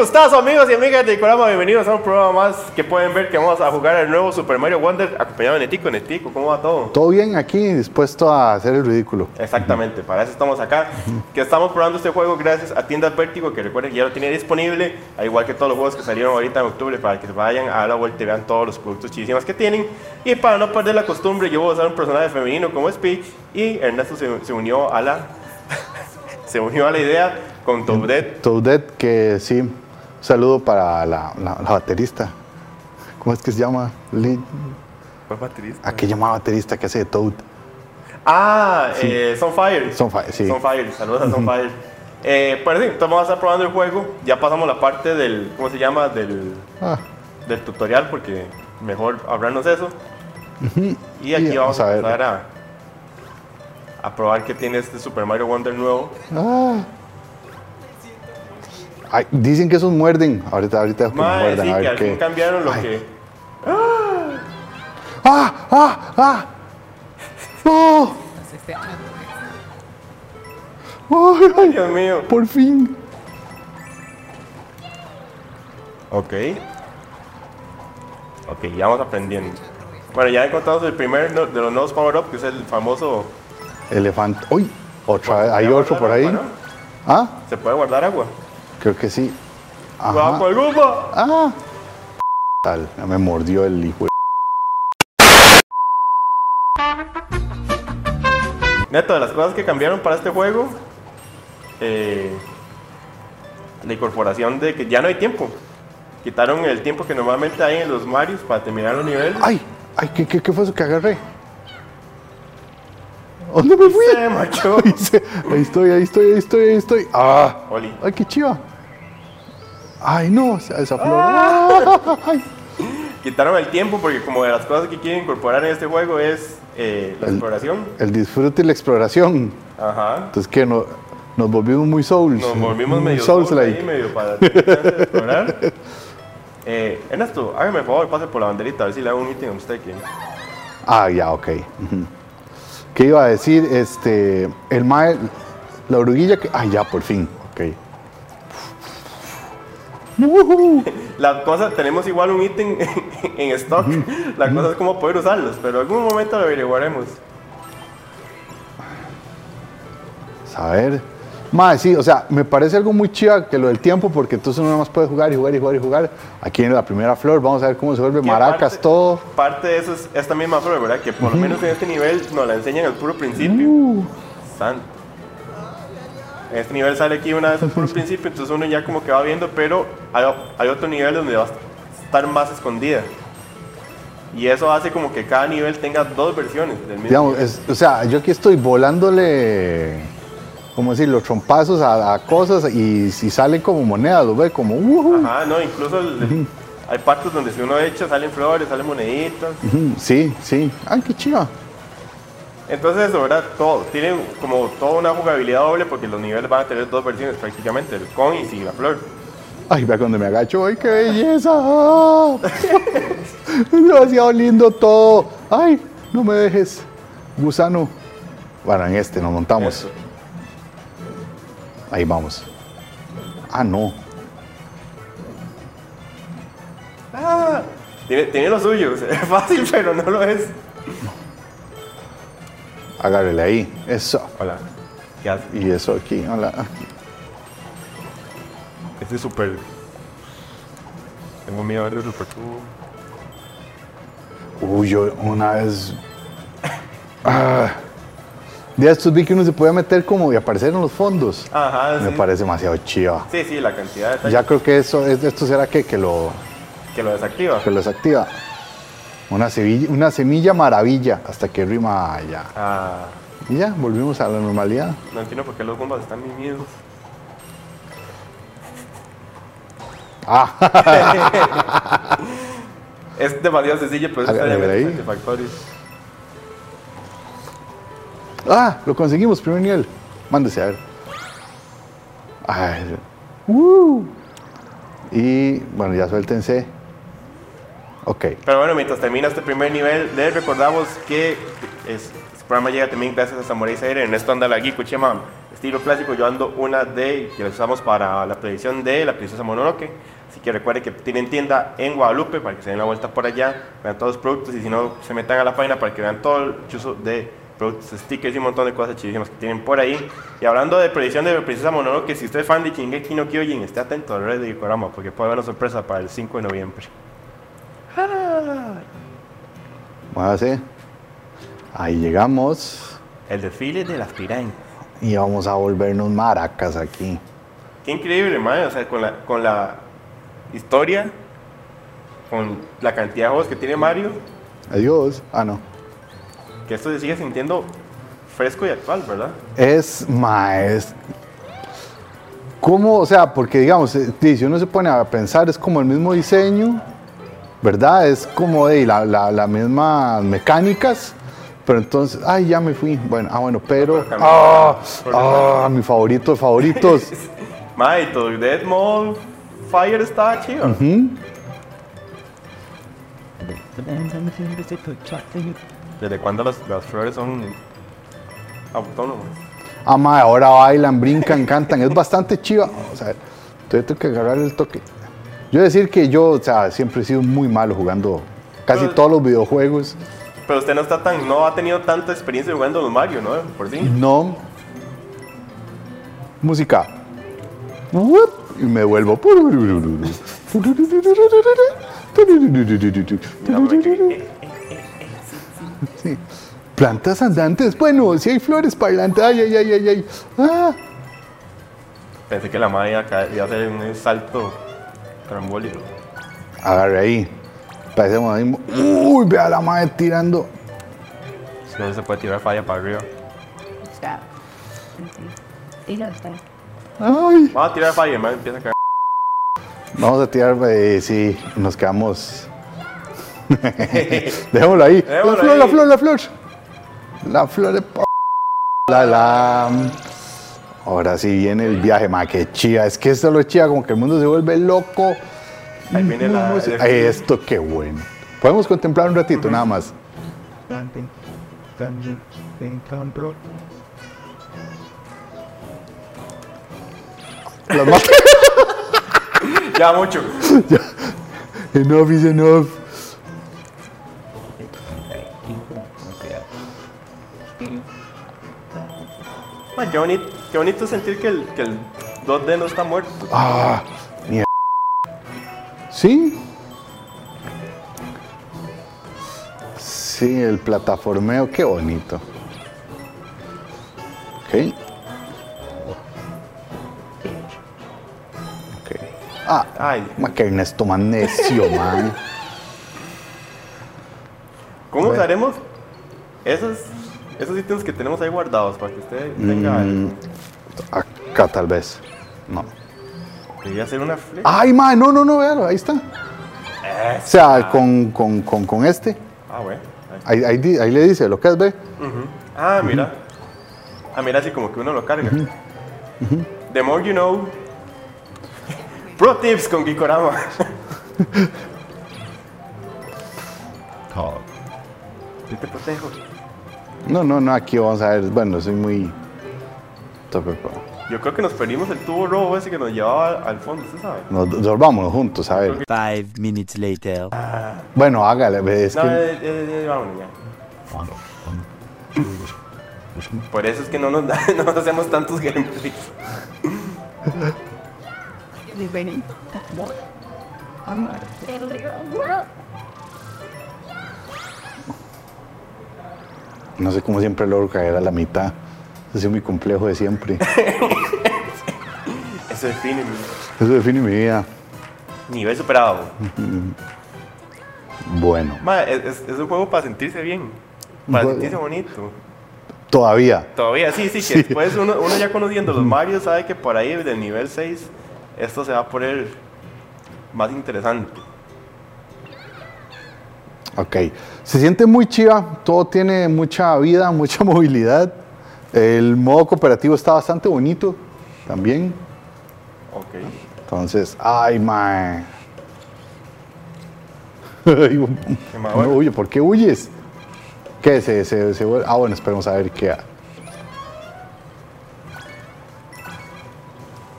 Gustazo amigos y amigas de Corama, bienvenidos a un programa más que pueden ver que vamos a jugar el nuevo Super Mario Wonder acompañado de Netico. Netico, ¿cómo va todo? Todo bien aquí, dispuesto a hacer el ridículo. Exactamente, para eso estamos acá. Que estamos probando este juego gracias a Tiendas Vértigo, que recuerden que ya lo tiene disponible, al igual que todos los juegos que salieron ahorita en octubre, para que vayan a la vuelta y vean todos los productos chidísimos que tienen. Y para no perder la costumbre, yo voy a usar un personaje femenino como Speech y Ernesto se, se unió a la se unió a la idea con Toadette. Toadette, que sí, un saludo para la, la- la baterista. ¿Cómo es que se llama? Lee- ¿Cuál baterista? ¿A qué llama baterista que hace de Toad? Ah, eh, Sunfire. Sunfire, sí. Sunfire, saludos a Sunfire. Eh, pues sí, entonces vamos a estar probando el juego. Ya pasamos la parte del, ¿cómo se llama? Del, Ah, del tutorial, porque mejor hablarnos eso. Y aquí vamos, vamos a empezar a, a probar que tiene este Super Mario Wonder nuevo. ah. Ay, dicen que esos muerden. Ahorita, ahorita que muerdan, sí, a ver cambiaron lo Ay. que... ¡Ah! ¡Ah! ¡Ah! ¡Ay, ay! Dios mío. ¡Por fin! Ok. Ok, ya vamos aprendiendo. Bueno, ya encontramos el primer no- de los nuevos power-up, que es el famoso... Elefante. ¡Uy! Otra. Hay ¿Se puede otro por ahí. ¿Ah? ¿Se puede guardar agua? Creo que sí. ¡Bajo Ajá. el gumba! ¡Ah! Tal, me mordió el hijo. Neto, de las cosas que cambiaron para este juego, eh, la incorporación de que ya no hay tiempo. Quitaron el tiempo que normalmente hay en los Marios para terminar los niveles. ¡Ay! ¡Ay! ¿Qué, qué, qué fue eso que agarré? ¿Dónde me fui? Se se- ahí estoy, ahí estoy, ahí estoy, ahí estoy. ¡Ah! Oli. ¡Ay, qué chiva! ¡Ay, no! Esa flor. ¡Ah! Quitaron el tiempo porque como de las cosas que quieren incorporar en este juego es eh, la El- exploración. El disfrute y la exploración. Ajá. Entonces. No, nos volvimos muy souls. Nos volvimos medio souls souls ahí, like. medio para explorar. Eh, Ernesto, hágame el favor, pase por la banderita a ver si le hago un ítem a usted aquí. Ah, ya, ok. ¿Qué iba a decir? Este, el mae, la oruguilla que... Ah, ya, por fin. Ok. La cosa, tenemos igual un ítem en stock. La cosa es cómo poder usarlos, pero en algún momento lo averiguaremos. A ver. Mae, sí, o sea, me parece algo muy chiva que lo del tiempo, porque entonces uno nada más puede jugar y jugar y jugar y jugar. Aquí en la primera flor, vamos a ver cómo se vuelve maracas, parte- todo. Parte de eso es esta misma flor, ¿verdad? Que por lo menos en este nivel nos la enseñan al puro principio. Uh, Santo. En este nivel sale aquí una vez al puro principio, entonces uno ya como que va viendo, pero hay, hay otro nivel donde va a estar más escondida. Y eso hace como que cada nivel tenga dos versiones del mismo. digamos, es- o sea, yo aquí estoy volándole, ¿cómo decir? Los trompazos a, a cosas y si salen como monedas, lo ve como... ujú. Ajá, no, incluso el- hay partes donde si uno echa salen flores, salen moneditas. Sí, sí. Ay, qué chiva. Entonces ¿verdad? Todo, tiene como toda una jugabilidad doble porque los niveles van a tener dos versiones prácticamente, el con y sin la flor. Ay, vea cuando me agacho, ay, qué belleza. Es demasiado lindo todo. Ay, no me dejes. Gusano. Bueno, en este nos montamos. Eso. Ahí vamos. Ah, no. Ah, tiene, tiene lo suyo, es fácil pero no lo es. Agárrele ahí. Eso. Hola. Y eso aquí. Hola. Este es súper... Tengo miedo de verlo súper. Uy, yo una vez. Ah. De estos vi que uno se podía meter como y aparecer en los fondos. Ajá, Me sí. parece demasiado chiva. Sí, sí, la cantidad de Ya creo que eso, es- esto será que, que lo, que lo desactiva. que lo desactiva. Una semilla, una semilla maravilla hasta que rima ya. Ah, Y ya, volvimos a la normalidad. no entiendo por qué los bombas están mimidos. Ah, Es demasiado sencillo, pero es ahí. satisfactorio. ah, lo conseguimos, primer nivel. Mándese a ver. Ay, uh. Y bueno, ya suéltense. Ok. Pero bueno, mientras termina este primer nivel, les recordamos que es, este programa llega también gracias a Samurai Sayer. En esto anda la Geeko Chema estilo clásico, yo ando una de que la usamos para la predicción de la princesa Mononoke. Así que recuerden que tienen tienda en Guadalupe para que se den la vuelta por allá, vean todos los productos y si no, se metan a la página para que vean todo el chuzo de productos, stickers y un montón de cosas chidísimas que tienen por ahí. Y hablando de predicción de princesa Mononoke, si usted es fan de Shingeki no Kyojin, esté atento al red de Korama porque puede haber una sorpresa para el 5 de noviembre. Ahí llegamos. El desfile de las pirañas. Y vamos a volvernos maracas aquí. Qué increíble, man. O sea, con la, con la historia, con la cantidad de juegos que tiene Mario, Adiós. Ah, no. que esto se sigue sintiendo fresco y actual, ¿verdad? Es más. ¿Cómo? O sea, porque digamos, eh, si uno se pone a pensar, es como el mismo diseño, ¿verdad? Es como de la, la, la mismas mecánicas. Pero entonces, ay, ya me fui. Bueno, ah, bueno, pero. Ah, ah, mi favorito de favoritos. Ma, y todo el Dead Mall Fire estaba chido. Ujú. ¿Desde cuándo las, las flores son autónomas? Ah, mae, ahora bailan, brincan, cantan. Es bastante chiva. O sea, entonces tengo que agarrar el toque. Yo decir que yo, o sea, siempre he sido muy malo jugando casi Pero- todos los videojuegos. Pero usted no está tan, no ha tenido tanta experiencia jugando los Mario, ¿no? Por sí. No. Música. Y me vuelvo. Sí. Plantas andantes. Bueno, si hay flores parlantes. Ay, ay, ay, ay, ay. Ah. Pensé que la madre iba a hacer un salto trambólico. Agarre ahí. Parecemos ahí. Uy, vea la madre tirando. Si no se puede tirar falla para arriba. Stop. Y ya está. Ay. Vamos a tirar falla, man, empieza a caer. Vamos a tirar, eh, sí, nos quedamos. Dejémoslo ahí. Dejémoslo la flor, la flor, la flor. La flor de p. La, la. Ahora sí viene el viaje, ma, que chía. Es que esto es lo chía, como que el mundo se vuelve loco. Ahí viene la- esto qué bueno. Podemos contemplar un ratito, nada más. Las ma- Ya mucho. enough is enough. Bonito, qué bonito sentir que el, que el 2D no está muerto. Ah, mierda. Sí. Sí, el plataformeo, qué bonito. Ok. Ok. Ah, Ay, ma que Ernesto man. ¿cómo Bueno. usaremos esos, esos ítems que tenemos ahí guardados para que usted tenga Mm, acá tal vez. No. Debería ser una flecha. Ay, man, no, no, no, véalo, ahí está. O sea, con, con, con, con este. Ah, bueno. Ahí. Ahí, ahí di- ahí le dice lo que es, ve. Ah, mira. Ah, mira, así como que uno lo carga. The more you know. Pro tips con Gikorama. Yo te protejo. No, no, no, aquí vamos a ver. Bueno, soy muy. Yo creo que nos perdimos el tubo rojo ese que nos llevaba al, fondo, ¿usted sabe? Nos dormámonos juntos, a ver. Five minutes later. Bueno, hágale, ve, es No, que. eh, eh, eh, vámonos ya. Por eso es que no nos, da- no nos hacemos tantos gameplays. No sé cómo siempre logro caer a la mitad. Ha sido mi complejo de siempre. Eso define mi Eso define mi vida. nivel superado. Bueno, Ma, es, es- es un juego para sentirse bien. Para sentirse bonito. todavía. Todavía, sí, sí, que después uno, uno ya conociendo los Mario sabe que por ahí del nivel 6 esto se va a poner más interesante. Ok. Se siente muy chiva. Todo tiene mucha vida, mucha movilidad. El modo cooperativo está bastante bonito también. Ok. Entonces, ay, más no bueno? huye, ¿por qué huyes? ¿Qué? Se, se, se vuelve- Ah, bueno, esperemos a ver qué.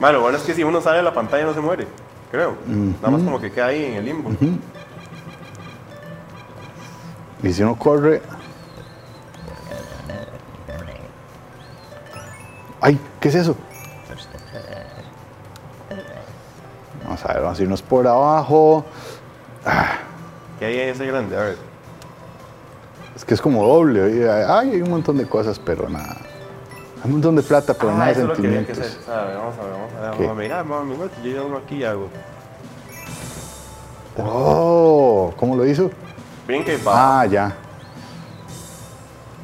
Lo bueno es que si uno sale de la pantalla no se muere, creo. Nada más como que queda ahí en el limbo. Y si uno corre. ¿Qué es eso? Vamos a ver, vamos a irnos por abajo. ¿Qué hay ahí ese grande? A ver. Es que es como doble. Ay, hay un montón de cosas, pero nada. Hay un montón de plata, pero Ah, nada de lo que que sentimientos. A ver, vamos a ver, vamos a ver. ¿Qué? Vamos a mirar, vamos a mirar. Yo ya uno aquí y hago. Oh, ¿cómo lo hizo? Brinca y va. Ah, ya.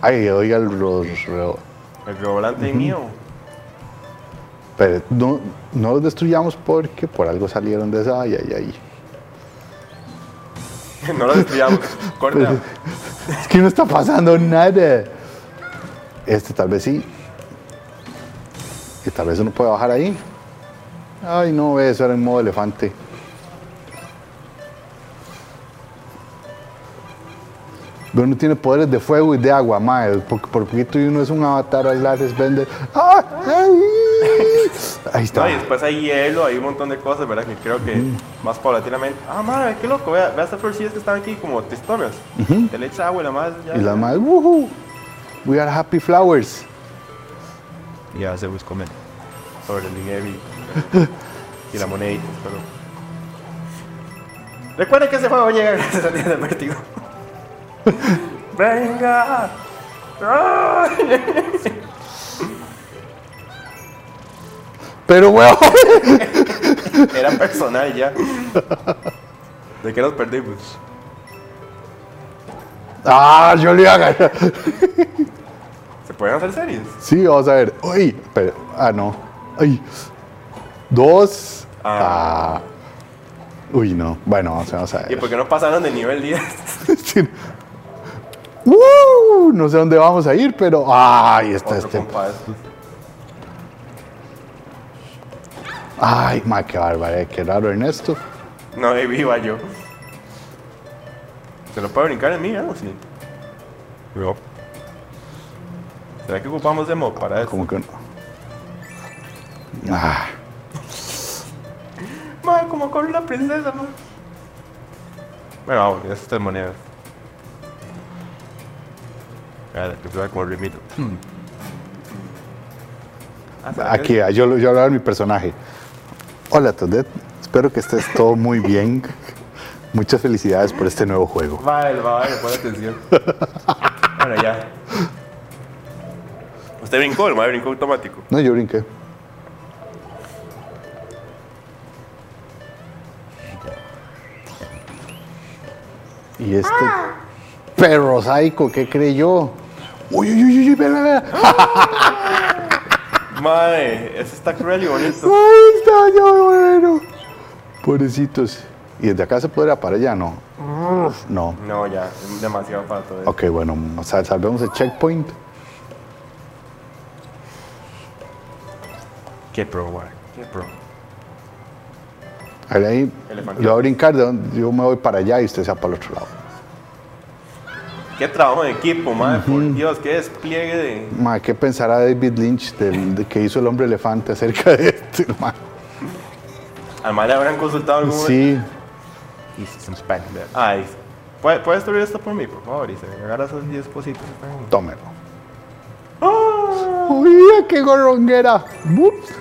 Ay, oiga el ro- ro- El volante ahí mío. Pero no, no los destruyamos porque por algo salieron de esa. Ay, ay, ay. no lo destruyamos. Corta. Es que no está pasando nada. Este tal vez sí. Y tal vez uno puede bajar ahí. Ay, no, eso era en modo elefante. Uno tiene poderes de fuego y de agua, mae. Por, por poquito y uno es un avatar al Lares Bender. ¡Ah! Ahí está. No, y después hay hielo, hay un montón de cosas, ¿verdad? Que creo que más paulatinamente. Ah, madre, qué loco. Vea, vea estas florcillas que están aquí como tristonas. Te le echa agua y la más. Ya, Y la madre, ¡woohoo! We are happy flowers. Ya se buscó menos. Sobre el dinero y, y la monedita, pero. Recuerden que ese juego llega gracias a Tienda del Vértigo. ¡Venga! ¡Ay! Pero, weón. Era personal ya. ¿De qué nos perdimos? Ah, yo le iba a ganar. ¿Se pueden hacer series? Sí, vamos a ver. Uy, pero, ah, no. Ay. Dos. Ah. Ah. Uy, no. Bueno, vamos, a- a ¿Y ver. por qué no pasaron de nivel 10? Sí. Uh, no sé dónde vamos a ir, pero. Ay, está Otro este. compa de estos. Ay, ma, qué bárbaro, eh, qué raro, Ernesto. No, ahí viva yo. ¿Se lo puede brincar en mí, no? Sí. No. ¿Será que ocupamos demo para eso? Como que no. Ah, Madre, como con la princesa, man. Bueno, vamos, ya estas monedas. Que se vea como el rimito. Ah, ¿será que- aquí, ah, yo, lo- yo hablaba de mi personaje. Hola, Todet. Espero que estés todo muy bien. Muchas felicidades por este nuevo juego. Vale, vale, pon atención. bueno, ya. ¿Usted brincó? El madre brincó automático. No, yo brinqué. Y este perro sádico, ¿qué creyó? Uy, uy, uy, uy, ve, ve. Madre, ese está cruel y bonito. Ay, está ya bueno. Pobrecitos. ¿Y desde acá se podría para allá? No. No. No, ya, es demasiado para todo eso. Ok, bueno, o sea, salvemos el checkpoint. Qué pro, madre. Qué pro. Ahí, ahí Elefante. yo voy a brincar, de donde- yo me voy para allá y usted se va para el otro lado. Qué trabajo de equipo, madre. Por Dios, qué despliegue de. Ma, ¿qué pensará David Lynch del, de que hizo el hombre elefante acerca de esto, ma? Además le habrán consultado algún Sí. Ay, ¿puedes ¿puede destruir esto por mí, por favor? Y se agarra esos 10 cositos. que están ahí. tómelo. ¡Ah! ¡Uy, qué gorronguera! Ups.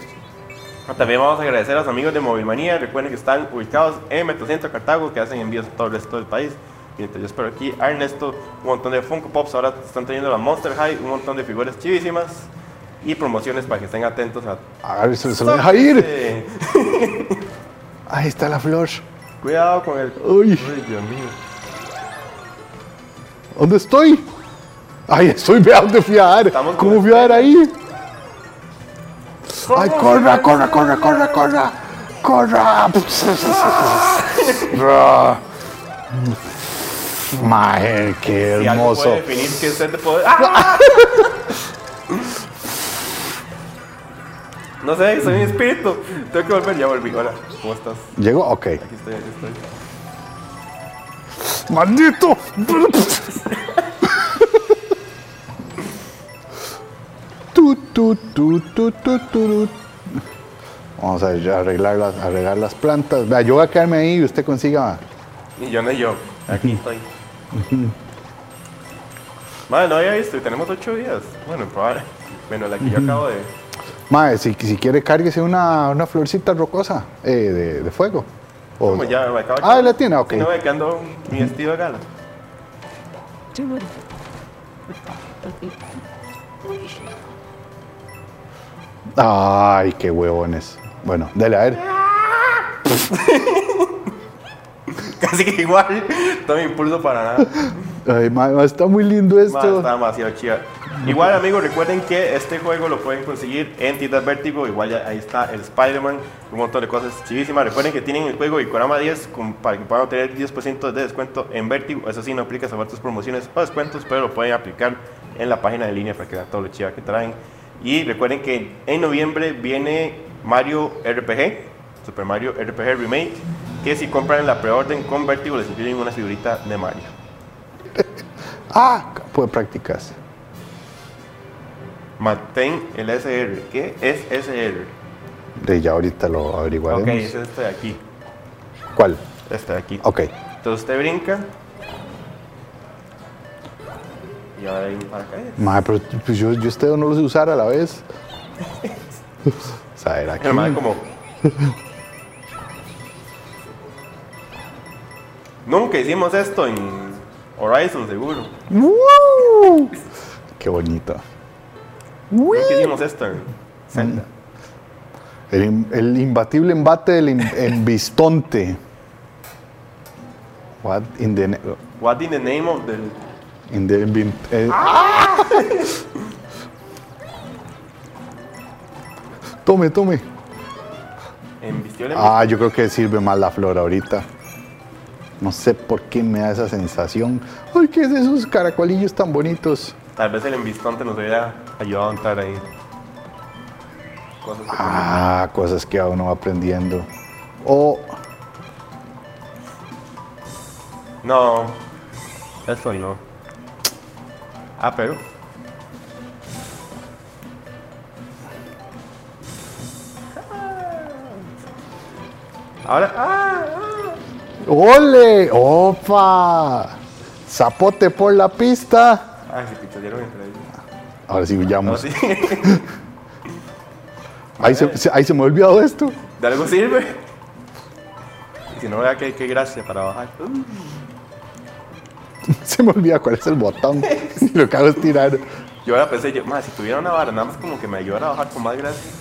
También vamos a agradecer a los amigos de Movilmanía. Recuerden que están ubicados en Metrocentro Cartago, que hacen envíos a todo el resto del país. Mientras yo espero aquí a Ernesto, un montón de Funko Pops. Ahora están teniendo la Monster High, un montón de figuras chivísimas y promociones para que estén atentos a. A ver, se, se lo deja ir. Ahí está la flor. Cuidado con el. Uy. Uy, Dios mío. ¿Dónde estoy? Ay, estoy, vea dónde fui a dar. ¿Cómo fui a dar ahí? ¡Ay, corra, corra, corra, corra, corra! ¡Corra! Maje, qué Si algo hermoso. puede definir qué es ser de poder. ¡Ah! No sé, soy un espíritu. Tengo que volver, ya volví. Hola, ¿cómo estás? ¿Llegó? Ok. Aquí estoy, aquí estoy. ¡Maldito! tu, tu, tu, tu, tu, tu. Vamos a arreglar las, arreglar las plantas. Vea, yo voy a quedarme ahí y usted consiga. Y yo no yo. Aquí estoy. Madre, no había visto y tenemos ocho días. Bueno, probable. Bueno, la que yo acabo de. Mae, si, si quiere, cárguese una, una florcita rocosa eh, de, de fuego. O- Como ya me acabo de. Ah, la tiene, ok. Si no, me quedando mi vestido de gala. Ay, qué huevones. Bueno, dale a ver. Casi que igual. Todo mi impulso para nada. Ay, mae, está muy lindo Ma, esto. está demasiado chido. Igual, amigos, recuerden que este juego lo pueden conseguir en tiendas Vértigo. Igual ya ahí está el Spider-Man, un montón de cosas chivísimas. Recuerden que tienen el juego Ikorama 10 con- para que puedan obtener 10% de descuento en Vértigo. Eso sí, no aplica sobre otras promociones o descuentos, pero lo pueden aplicar en la página de línea para que vean todo lo chiva que traen. Y recuerden que en noviembre viene Mario RPG, Super Mario RPG Remake, que si compran la preorden con Vértigo les incluyen una figurita de Mario. Ah, campo de prácticas. Mantén el SR. ¿Qué es SR? De ya ahorita lo averiguaremos. Ok, es este de aquí. ¿Cuál? Este de aquí. Ok. Entonces usted brinca. Y ahora hay un paracaídas. Mae, pero pues yo, yo este no lo sé usar a la vez. o sea, era aquí. Como. Nunca hicimos esto en Horizon, seguro. ¡Woo! Qué bonito. Nunca hicimos esto en Zelda. El, el imbatible embate del embistonte. What in the, What in the name of the. in the eh, Tome, tome. El Ah, yo creo que sirve más la flor ahorita. No sé por qué me da esa sensación. Ay, ¿qué es esos caracolillos tan bonitos? Tal vez el embistonte nos hubiera ayudado a entrar ahí. Cosas que Ah, cosas que uno va aprendiendo. O No, eso no. Ah, pero. Ahora. ¡Ah! ah. ¡Ole! ¡Opa! Zapote por la pista. Ay, se picharon entre ellos. Ahora sí No, huyamos. sí. Ahí, se, ahí se me ha olvidado esto. ¿De algo sirve? Si no, vea que qué gracia para bajar. Se me olvida cuál es el botón. Lo que hago es tirar. Yo ahora pensé, yo, "Ma, si tuviera una vara, nada más como que me ayudara a bajar con más gracia.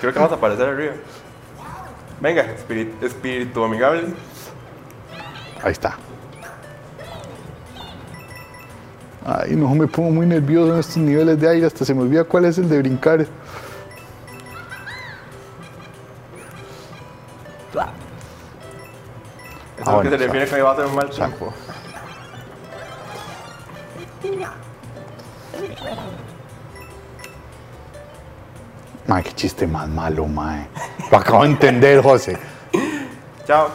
Creo que vamos a aparecer arriba. Venga, espíritu, espíritu amigable. Ahí está. Ay, no me pongo muy nervioso en estos niveles de aire. Hasta se me olvida cuál es el de brincar. Eso es Ah, lo bueno, que se refiere que hoy va a un mal tiempo. Mae, qué chiste más malo, mae. Lo acabo de entender, José. Chao.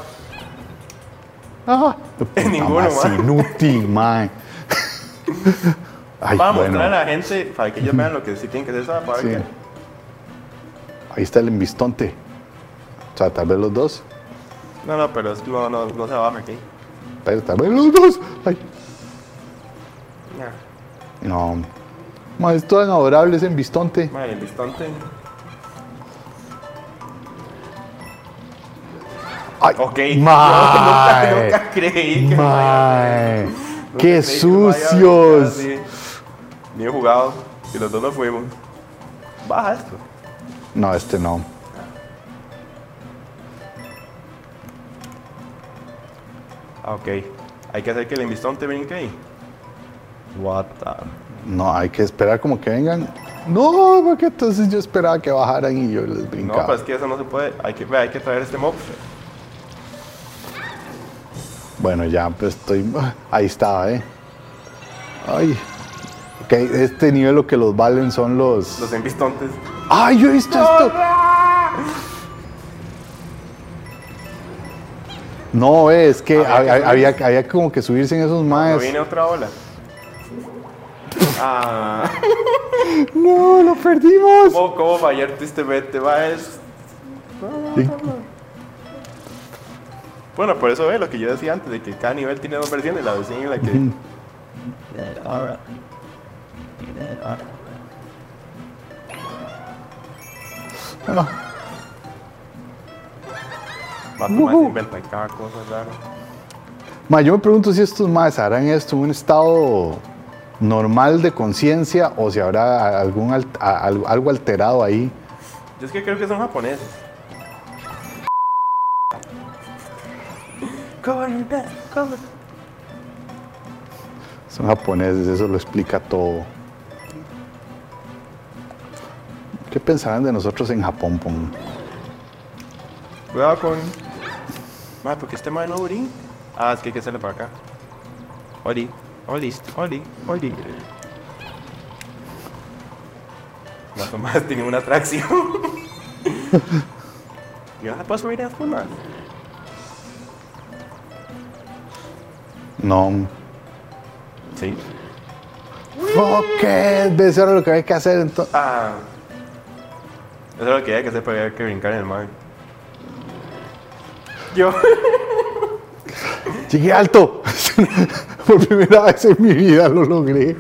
Ah, puta Ninguno, más mae. inútil, mae. Ay, Vamos a mostrar a la gente para que ellos vean lo que sí tienen que hacer. Para sí. que- Ahí está el embistonte. O sea, tal vez los dos. No, no, pero es que no, no, no se va aquí. Pero tal vez los dos. Ay, Ya. no. Mae, es tan adorable ese embistonte. Madre, el distante. Ay, Ok. Mae. Nunca, nunca creí que Mae. ¡Qué que sucios! brincar así. Bien jugado. Y los dos nos fuimos. Baja esto. No, este no. Ah, ok. Hay que hacer que el embistón brinque ahí. What the... No, hay que esperar como que vengan. No, porque entonces yo esperaba que bajaran y yo les No, brincaba. pero es que eso no se puede. Hay que, hay que traer este mob. Bueno, ya pues estoy. Ahí estaba, ¿eh? Ay. Ok, este nivel lo que los valen son los. Los embistontes. ¡Ay, yo he visto esto! No, es que Había que había, había, como que subirse en esos No maes. viene otra ola. Ah, No, lo perdimos. ¿cómo, cómo fallar tristemente? Va, es... Bueno, por eso ve lo que yo decía antes, de que cada nivel tiene dos versiones, la versión en la que... No. Más inventan cada cosa rara. Ma, yo me pregunto si estos más harán esto en un estado normal de conciencia o si habrá algún algo alterado ahí. Yo es que creo que son japoneses. Son japoneses, eso lo explica todo. ¿Qué pensarán de nosotros en Japón? pon? Cuidado con... Ma, porque este man no orí. Ah, es que hay que hacerle para acá. Oli, oli, oli, oli. Más o más tiene una atracción. ¿Y ahora puedo subir después más? No. Sí. Ok, eso era lo que hay que hacer entonces. Ah. Eso es lo que hay que hacer para hay que brincar en el mar. Yo. Llegué alto. Por primera vez en mi vida lo logré.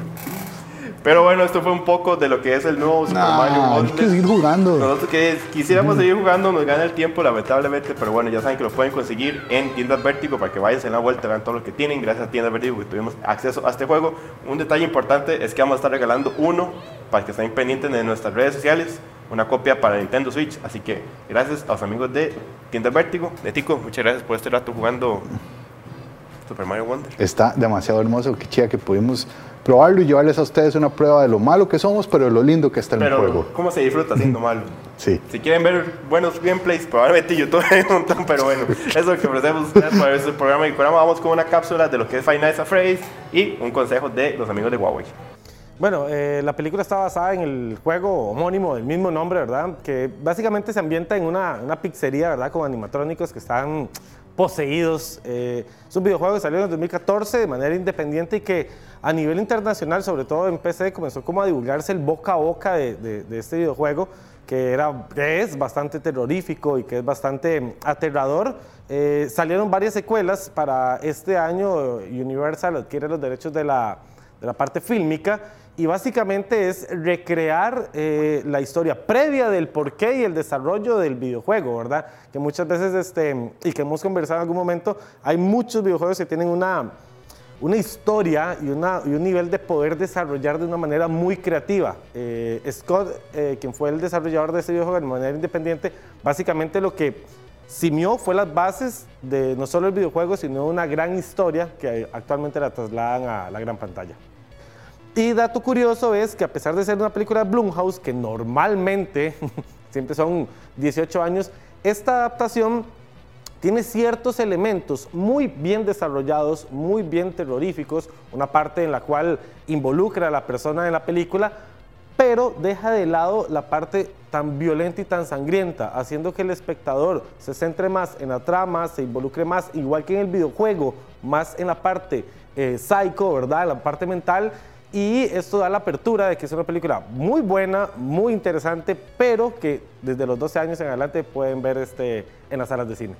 Pero bueno, esto fue un poco de lo que es el nuevo Super Mario Nah, hay Wonder. que seguir jugando. Nosotros que quisiéramos seguir jugando, nos gana el tiempo, lamentablemente, pero bueno, ya saben que lo pueden conseguir en Tiendas Vértigo para que vayan en la vuelta, vean todo lo que tienen. Gracias a Tiendas Vértigo que tuvimos acceso a este juego. Un detalle importante es que vamos a estar regalando uno para que estén pendientes de nuestras redes sociales, una copia para Nintendo Switch. Así que gracias a los amigos de Tiendas Vértigo, de Tico, muchas gracias por este rato jugando Super Mario Wonder. Está demasiado hermoso, qué chida que pudimos probarlo y llevarles a ustedes una prueba de lo malo que somos, pero de lo lindo que está en el Pero, juego. ¿cómo se disfruta siendo malo? Sí. Si quieren ver buenos gameplays, probablemente YouTube hay un montón, pero bueno, eso es lo que ofrecemos gracias por ver este programa. Y ahora vamos con una cápsula de lo que es Five Nights at Freddy's y un consejo de los amigos de Huawei. Bueno, eh, la película está basada en el juego homónimo del mismo nombre, ¿verdad? Que básicamente se ambienta en una, una pizzería, ¿verdad? Con animatrónicos que están poseídos. Eh, es un videojuego que salió en el 2014 de manera independiente y que a nivel internacional, sobre todo en PC, comenzó como a divulgarse el boca a boca de, de- de este videojuego que, era, que es bastante terrorífico y que es bastante mm, aterrador. Eh, salieron varias secuelas para este año. Universal adquiere los derechos de la, de la parte fílmica y básicamente es recrear eh, la historia previa del porqué y el desarrollo del videojuego, ¿verdad? Que muchas veces, este, y que hemos conversado en algún momento, hay muchos videojuegos que tienen una, una historia y, una, y un nivel de poder desarrollar de una manera muy creativa. Eh, Scott, eh, quien fue el desarrollador de ese videojuego de manera independiente, básicamente lo que simió fue las bases de no solo el videojuego, sino una gran historia que actualmente la trasladan a la gran pantalla. Y dato curioso es que a pesar de ser una película Blumhouse, que normalmente siempre son 18 años, esta adaptación tiene ciertos elementos muy bien desarrollados, muy bien terroríficos, una parte en la cual involucra a la persona en la película, pero deja de lado la parte tan violenta y tan sangrienta, haciendo que el espectador se centre más en la trama, se involucre más, igual que en el videojuego, más en la parte eh, psycho, ¿verdad? La parte mental. Y esto da la apertura de que es una película muy buena, muy interesante, pero que desde los 12 años en adelante pueden ver este, en las salas de cine.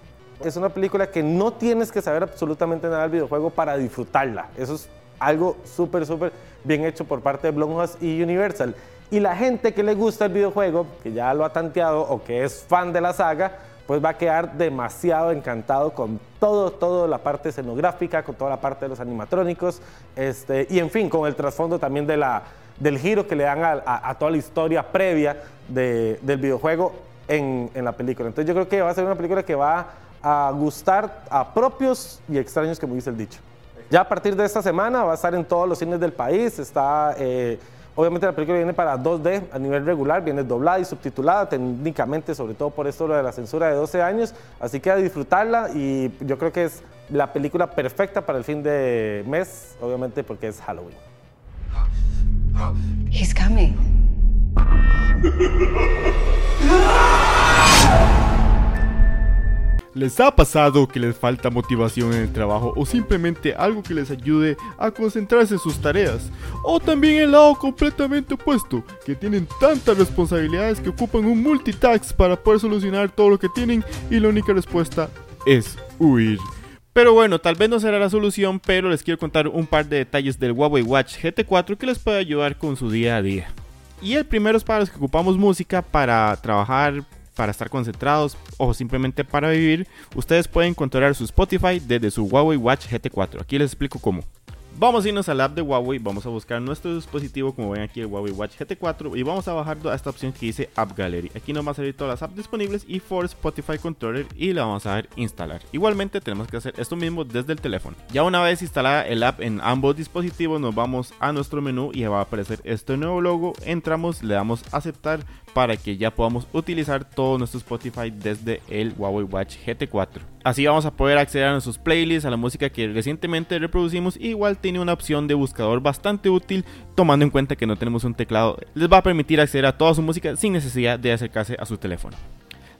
Es una película que no tienes que saber absolutamente nada del videojuego para disfrutarla. Eso es algo súper, súper bien hecho por parte de Blumhouse y Universal. Y la gente que le gusta el videojuego, que ya lo ha tanteado o que es fan de la saga, pues va a quedar demasiado encantado con todo, toda la parte escenográfica, con toda la parte de los animatrónicos, este, y en fin, con el trasfondo también de la, del giro que le dan a, toda la historia previa de- del videojuego en, en la película. Entonces yo creo que va a ser una película que va a gustar a propios y extraños, como dice el dicho. Ya a partir de esta semana va a estar en todos los cines del país. Está, eh, obviamente la película viene para 2D a nivel regular, viene doblada y subtitulada técnicamente, sobre todo por esto lo de la censura de 12 años. Así que a disfrutarla y yo creo que es la película perfecta para el fin de mes, obviamente porque es Halloween. He's coming. ¿Les ha pasado que les falta motivación en el trabajo o simplemente algo que les ayude a concentrarse en sus tareas? O también el lado completamente opuesto, que tienen tantas responsabilidades que ocupan un multitask para poder solucionar todo lo que tienen y la única respuesta es huir. Pero bueno, tal vez no será la solución, pero les quiero contar un par de detalles del Huawei Watch GT4 que les puede ayudar con su día a día. Y el primero es para los que ocupamos música para trabajar, para estar concentrados o simplemente para vivir, ustedes pueden controlar su Spotify desde su Huawei Watch GT4. Aquí les explico cómo. Vamos a irnos al app de Huawei, vamos a buscar nuestro dispositivo como ven aquí el Huawei Watch GT4 y vamos a bajar a esta opción que dice App Gallery. Aquí nos va a salir todas las apps disponibles y for Spotify Controller y le vamos a dar instalar. Igualmente tenemos que hacer esto mismo desde el teléfono. Ya una vez instalada el app en ambos dispositivos nos vamos a nuestro menú y va a aparecer este nuevo logo. Entramos, le damos aceptar para que ya podamos utilizar todo nuestro Spotify desde el Huawei Watch GT4. Así vamos a poder acceder a nuestros playlists, a la música que recientemente reproducimos. Igual tiene una opción de buscador bastante útil, tomando en cuenta que no tenemos un teclado. Les va a permitir acceder a toda su música sin necesidad de acercarse a su teléfono.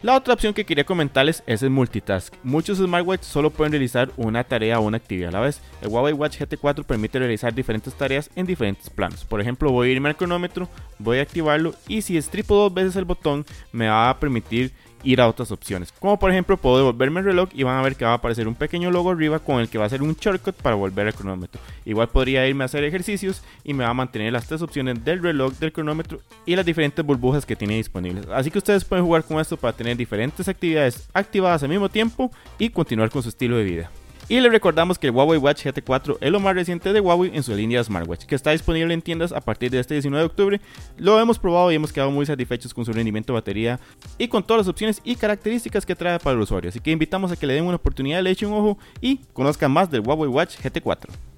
La otra opción que quería comentarles es el multitask. Muchos smartwatches solo pueden realizar una tarea o una actividad a la vez. El Huawei Watch GT4 permite realizar diferentes tareas en diferentes planos. Por ejemplo, voy a irme al cronómetro, voy a activarlo y si estripo dos veces el botón me va a permitir ir a otras opciones. Como por ejemplo puedo devolverme el reloj y van a ver que va a aparecer un pequeño logo arriba con el que va a ser un shortcut para volver al cronómetro. Igual podría irme a hacer ejercicios y me va a mantener las tres opciones del reloj, del cronómetro y las diferentes burbujas que tiene disponibles. Así que ustedes pueden jugar con esto para tener diferentes actividades activadas al mismo tiempo y continuar con su estilo de vida. Y les recordamos que el Huawei Watch GT4 es lo más reciente de Huawei en su línea de smartwatch, que está disponible en tiendas a partir de este 19 de octubre. Lo hemos probado y hemos quedado muy satisfechos con su rendimiento de batería y con todas las opciones y características que trae para el usuario. Así que invitamos a que le den una oportunidad, le echen un ojo y conozcan más del Huawei Watch GT4.